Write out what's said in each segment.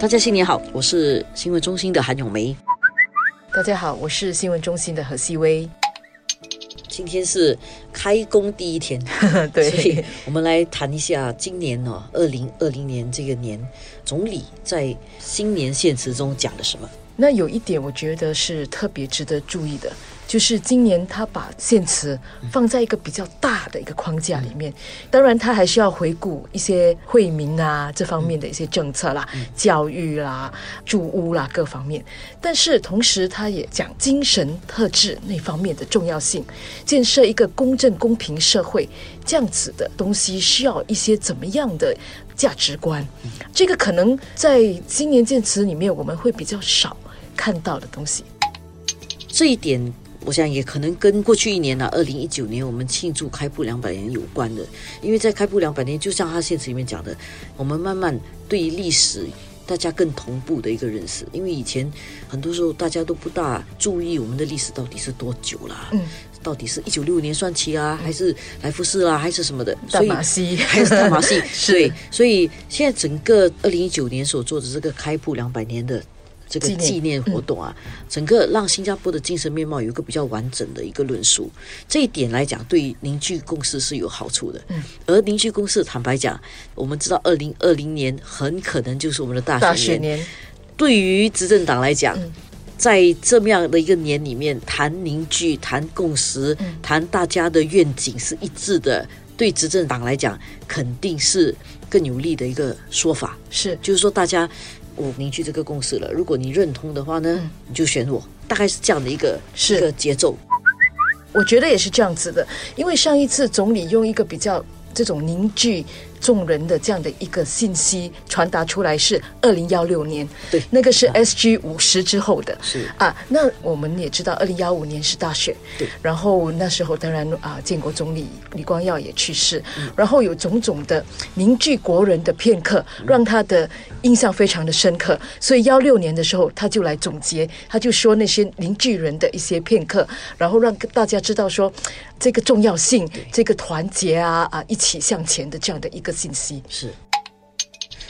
大家新年好，我是新闻中心的韩永梅。大家好，我是新闻中心的何希薇。今天是开工第一天，对，所以我们来谈一下今年哦，二零二零年这个年，总理在新年献词中讲了什么？那有一点，我觉得是特别值得注意的，就是今年他把献词放在一个比较大的一个框架里面。当然，他还是要回顾一些惠民啊这方面的一些政策啦、教育啦、住屋啦各方面。但是同时，他也讲精神特质那方面的重要性，建设一个公正公平社会这样子的东西，需要一些怎么样的价值观？这个可能在今年建词里面我们会比较少。看到的东西，这一点我想也可能跟过去一年呢，二零一九年我们庆祝开埠两百年有关的。因为在开埠两百年，就像他现实里面讲的，我们慢慢对于历史大家更同步的一个认识。因为以前很多时候大家都不大注意我们的历史到底是多久啦，嗯，到底是一九六五年算起啊，还是来福士啦，还是什么的？大马戏还是大马戏？对，所以现在整个二零一九年所做的这个开埠两百年的。这个纪念活动啊，整个让新加坡的精神面貌有一个比较完整的一个论述，这一点来讲，对凝聚共识是有好处的。嗯，而凝聚共识，坦白讲，我们知道二零二零年很可能就是我们的大选年。对于执政党来讲，在这么样的一个年里面，谈凝聚、谈共识、谈大家的愿景是一致的，对执政党来讲，肯定是更有利的一个说法。是，就是说大家。我凝聚这个共识了。如果你认同的话呢，你就选我。大概是这样的一个一个节奏。我觉得也是这样子的，因为上一次总理用一个比较这种凝聚。众人的这样的一个信息传达出来是二零幺六年，对，那个是 S G 五十之后的，是。啊，那我们也知道二零幺五年是大选，对，然后那时候当然啊，建国总理李光耀也去世，嗯。然后有种种的凝聚国人的片刻，让他的印象非常的深刻，所以幺六年的时候他就来总结，他就说那些凝聚人的一些片刻，然后让大家知道说这个重要性，这个团结啊啊，一起向前的这样的一个。信息是，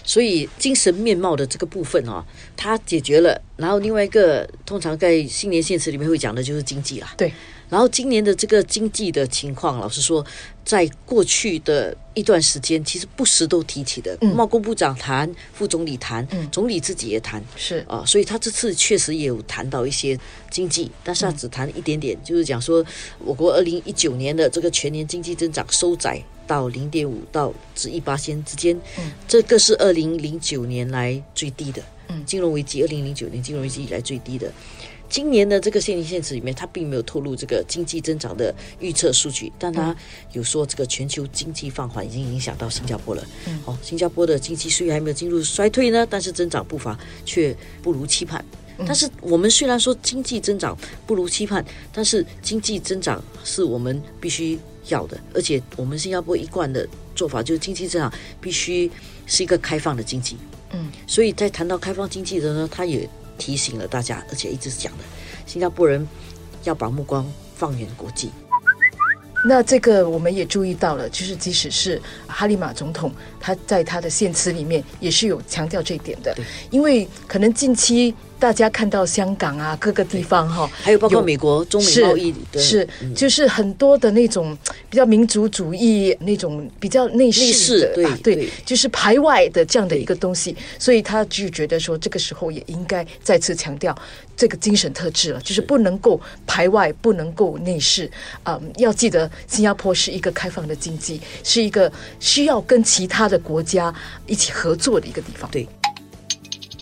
所以精神面貌的这个部分啊，它解决了。然后另外一个，通常在新年献词里面会讲的就是经济啦。对。然后今年的这个经济的情况，老实说，在过去的一段时间，其实不时都提起的。贸工部长谈，副总理谈，总理自己也谈，是啊，所以他这次确实也有谈到一些经济，但是他只谈一点点，就是讲说，我国二零一九年的这个全年经济增长收窄到零点五到至一八仙之间，这个是二零零九年来最低的，金融危机二零零九年金融危机以来最低的。今年的这个现金限制里面，它并没有透露这个经济增长的预测数据，但它有说这个全球经济放缓已经影响到新加坡了。嗯哦，新加坡的经济虽然还没有进入衰退呢，但是增长步伐却不如期盼。但是我们虽然说经济增长不如期盼，但是经济增长是我们必须要的，而且我们新加坡一贯的做法就是经济增长必须是一个开放的经济。嗯，所以在谈到开放经济的呢，它也。提醒了大家，而且一直讲的，新加坡人要把目光放远国际。那这个我们也注意到了，就是即使是哈利马总统，他在他的献词里面也是有强调这一点的，因为可能近期。大家看到香港啊，各个地方哈，还有包括美国中美贸易是就是很多的那种比较民族主义那种比较内饰的对对，就是排外的这样的一个东西，所以他就觉得说这个时候也应该再次强调这个精神特质了，就是不能够排外，不能够内饰。啊，要记得新加坡是一个开放的经济，是一个需要跟其他的国家一起合作的一个地方。对。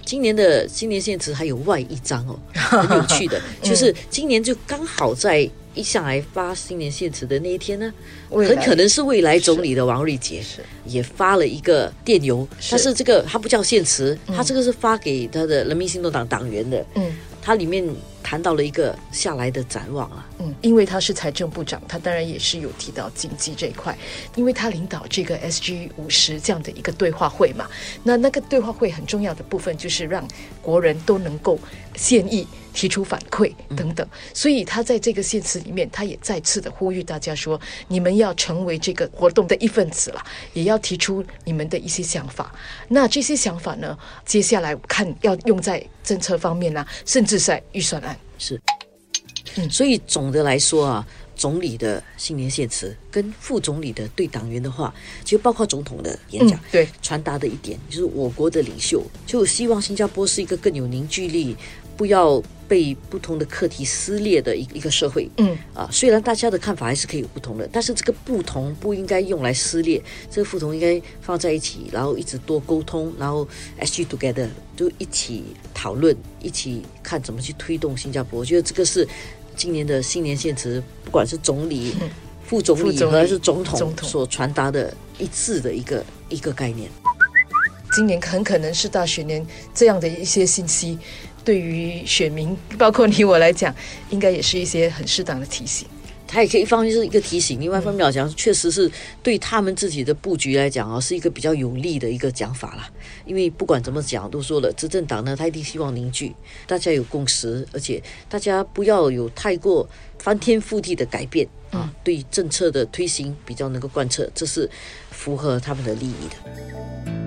今年的新年献词还有外一张哦，很有趣的，就是今年就刚好在一上来发新年献词的那一天呢，很可能是未来总理的王瑞杰也发了一个电邮，但是这个他不叫献词，他这个是发给他的人民行动党党员的，嗯，他里面谈到了一个下来的展望啊。嗯，因为他是财政部长，他当然也是有提到经济这一块，因为他领导这个 SG 五十这样的一个对话会嘛。那那个对话会很重要的部分就是让国人都能够献议、提出反馈等等。所以他在这个现词里面，他也再次的呼吁大家说：你们要成为这个活动的一份子了，也要提出你们的一些想法。那这些想法呢，接下来看要用在政策方面啦、甚至在预算案。是，嗯。所以总的来说啊，总理的新年献词跟副总理的对党员的话，其实包括总统的演讲，嗯对，传达的一点就是我国的领袖就希望新加坡是一个更有凝聚力，不要被不同的课题撕裂的一一个社会。嗯啊，虽然大家的看法还是可以有不同的，但是这个不同不应该用来撕裂，这个不同应该放在一起，然后一直多沟通，然后 SG together 就一起讨论，一起看怎么去推动新加坡。我觉得这个是今年的新年献词，不管是总理、副总理副总理还是总统总统所传达的一致的一个一个概念。今年很可能是大选年，这样的一些信息，对于选民，包括你我来讲，应该也是一些很适当的提醒。它也可以一方面是一个提醒，另外一方面来讲，确实是对他们自己的布局来讲啊，是一个比较有利的一个讲法啦。因为不管怎么讲，都说了，执政党呢，他一定希望凝聚，大家有共识，而且大家不要有太过翻天覆地的改变啊，对政策的推行比较能够贯彻，这是符合他们的利益的。